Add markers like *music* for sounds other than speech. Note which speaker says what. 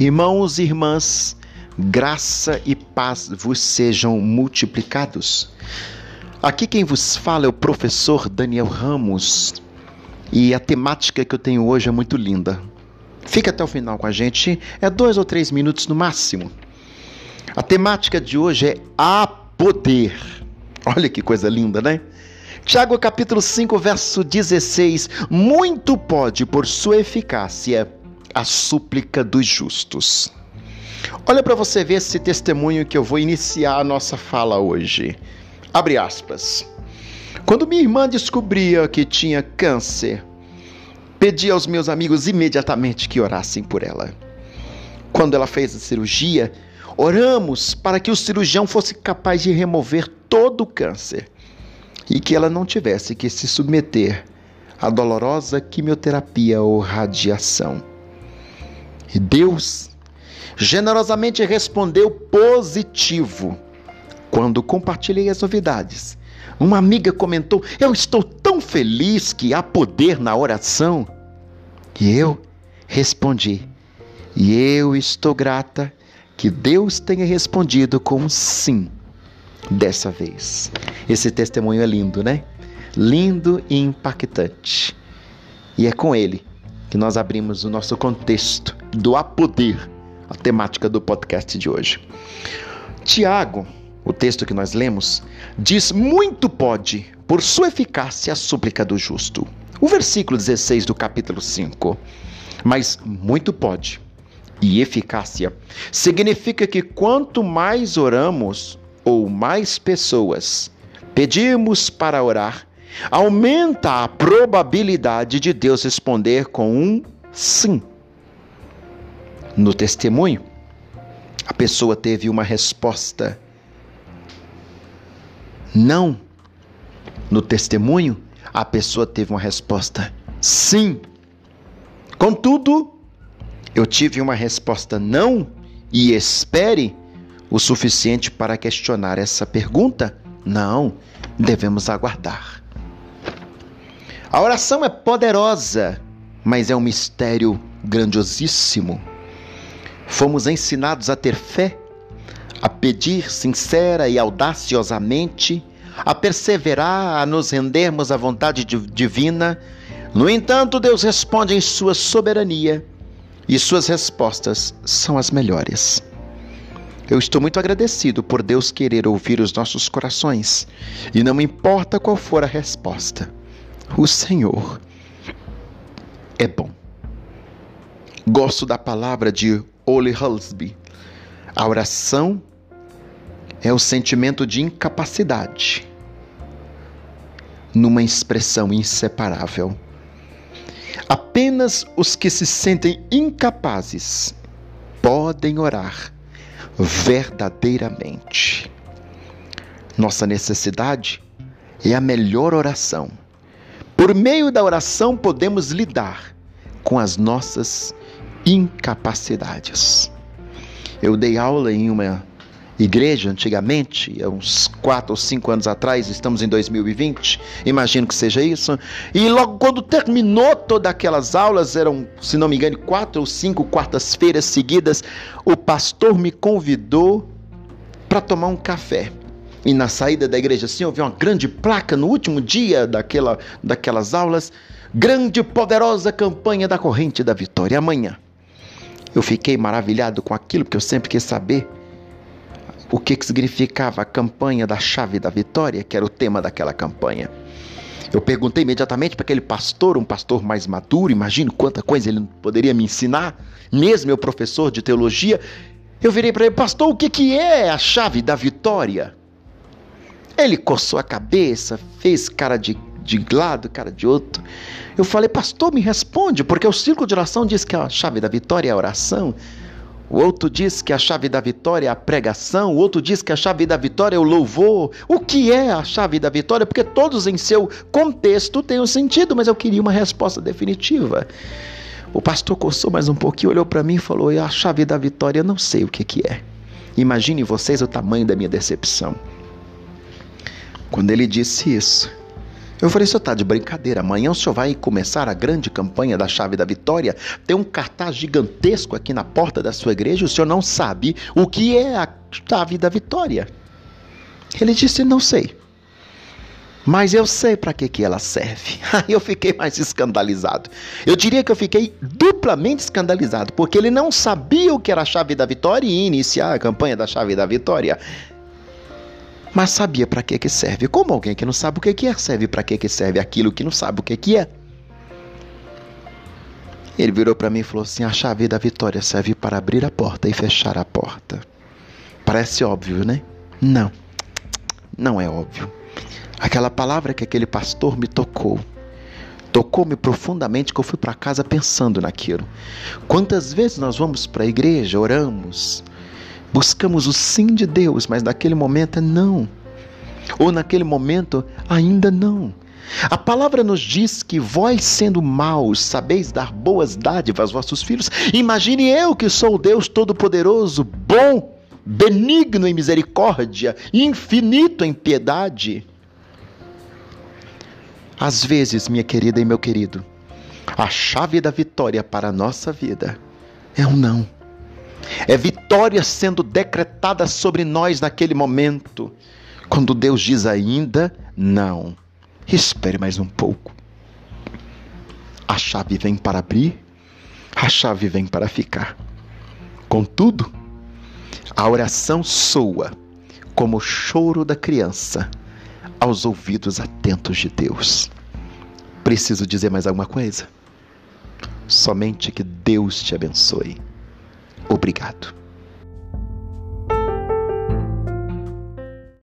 Speaker 1: Irmãos e irmãs, graça e paz vos sejam multiplicados. Aqui quem vos fala é o professor Daniel Ramos e a temática que eu tenho hoje é muito linda. Fica até o final com a gente, é dois ou três minutos no máximo. A temática de hoje é a poder. Olha que coisa linda, né? Tiago capítulo 5, verso 16: Muito pode, por sua eficácia, a súplica dos justos. Olha para você ver esse testemunho que eu vou iniciar a nossa fala hoje. Abre aspas. Quando minha irmã descobria que tinha câncer, pedi aos meus amigos imediatamente que orassem por ela. Quando ela fez a cirurgia, oramos para que o cirurgião fosse capaz de remover todo o câncer e que ela não tivesse que se submeter à dolorosa quimioterapia ou radiação. E Deus generosamente respondeu positivo quando compartilhei as novidades. Uma amiga comentou: Eu estou tão feliz que há poder na oração. E eu respondi: E eu estou grata que Deus tenha respondido com sim dessa vez. Esse testemunho é lindo, né? Lindo e impactante. E é com ele que nós abrimos o nosso contexto do a poder, a temática do podcast de hoje. Tiago, o texto que nós lemos, diz: Muito pode, por sua eficácia, a súplica do justo. O versículo 16 do capítulo 5. Mas muito pode e eficácia significa que quanto mais oramos ou mais pessoas pedimos para orar, aumenta a probabilidade de Deus responder com um sim. No testemunho, a pessoa teve uma resposta não. No testemunho, a pessoa teve uma resposta sim. Contudo, eu tive uma resposta não e espere o suficiente para questionar essa pergunta? Não, devemos aguardar. A oração é poderosa, mas é um mistério grandiosíssimo. Fomos ensinados a ter fé, a pedir sincera e audaciosamente, a perseverar, a nos rendermos à vontade divina. No entanto, Deus responde em sua soberania e suas respostas são as melhores. Eu estou muito agradecido por Deus querer ouvir os nossos corações e não importa qual for a resposta. O Senhor é bom. Gosto da palavra de Ole Hulsby. A oração é o sentimento de incapacidade numa expressão inseparável. Apenas os que se sentem incapazes podem orar verdadeiramente. Nossa necessidade é a melhor oração por meio da oração, podemos lidar com as nossas incapacidades. Eu dei aula em uma igreja antigamente, há uns 4 ou 5 anos atrás, estamos em 2020, imagino que seja isso. E logo quando terminou todas aquelas aulas, eram, se não me engano, quatro ou cinco quartas-feiras seguidas, o pastor me convidou para tomar um café. E na saída da igreja, assim, eu vi uma grande placa no último dia daquela, daquelas aulas. Grande poderosa campanha da corrente da vitória. Amanhã. Eu fiquei maravilhado com aquilo, porque eu sempre quis saber o que, que significava a campanha da chave da vitória, que era o tema daquela campanha. Eu perguntei imediatamente para aquele pastor, um pastor mais maduro, imagino quanta coisa ele poderia me ensinar, mesmo meu professor de teologia. Eu virei para ele, pastor, o que, que é a chave da vitória? Ele coçou a cabeça, fez cara de, de lado, cara de outro. Eu falei, pastor, me responde, porque o círculo de oração diz que a chave da vitória é a oração. O outro diz que a chave da vitória é a pregação, o outro diz que a chave da vitória é o louvor. O que é a chave da vitória? Porque todos em seu contexto têm um sentido, mas eu queria uma resposta definitiva. O pastor coçou mais um pouquinho, olhou para mim e falou: A chave da vitória, eu não sei o que, que é. Imagine vocês o tamanho da minha decepção. Quando ele disse isso, Eu falei, senhor tá de brincadeira. Amanhã o senhor vai começar a grande campanha da Chave da Vitória. Tem um cartaz gigantesco aqui na porta da sua igreja. O senhor não sabe o que é a Chave da Vitória. Ele disse, não sei. Mas eu sei para que, que ela serve. *laughs* Aí eu fiquei mais escandalizado. Eu diria que eu fiquei duplamente escandalizado, porque ele não sabia o que era a chave da vitória e iniciar a campanha da chave da vitória mas sabia para que que serve. Como alguém que não sabe o que que é, serve para que que serve aquilo que não sabe o que que é. Ele virou para mim e falou assim: "A chave da vitória serve para abrir a porta e fechar a porta". Parece óbvio, né? Não. Não é óbvio. Aquela palavra que aquele pastor me tocou, tocou-me profundamente que eu fui para casa pensando naquilo. Quantas vezes nós vamos para a igreja, oramos, Buscamos o sim de Deus, mas naquele momento é não. Ou naquele momento ainda não. A palavra nos diz que vós, sendo maus, sabeis dar boas dádivas aos vossos filhos. Imagine eu que sou o Deus Todo-Poderoso, bom, benigno em misericórdia, infinito em piedade. Às vezes, minha querida e meu querido, a chave da vitória para a nossa vida é um não. É vitória sendo decretada sobre nós naquele momento, quando Deus diz ainda não. Espere mais um pouco. A chave vem para abrir, a chave vem para ficar. Contudo, a oração soa como o choro da criança aos ouvidos atentos de Deus. Preciso dizer mais alguma coisa? Somente que Deus te abençoe. Obrigado.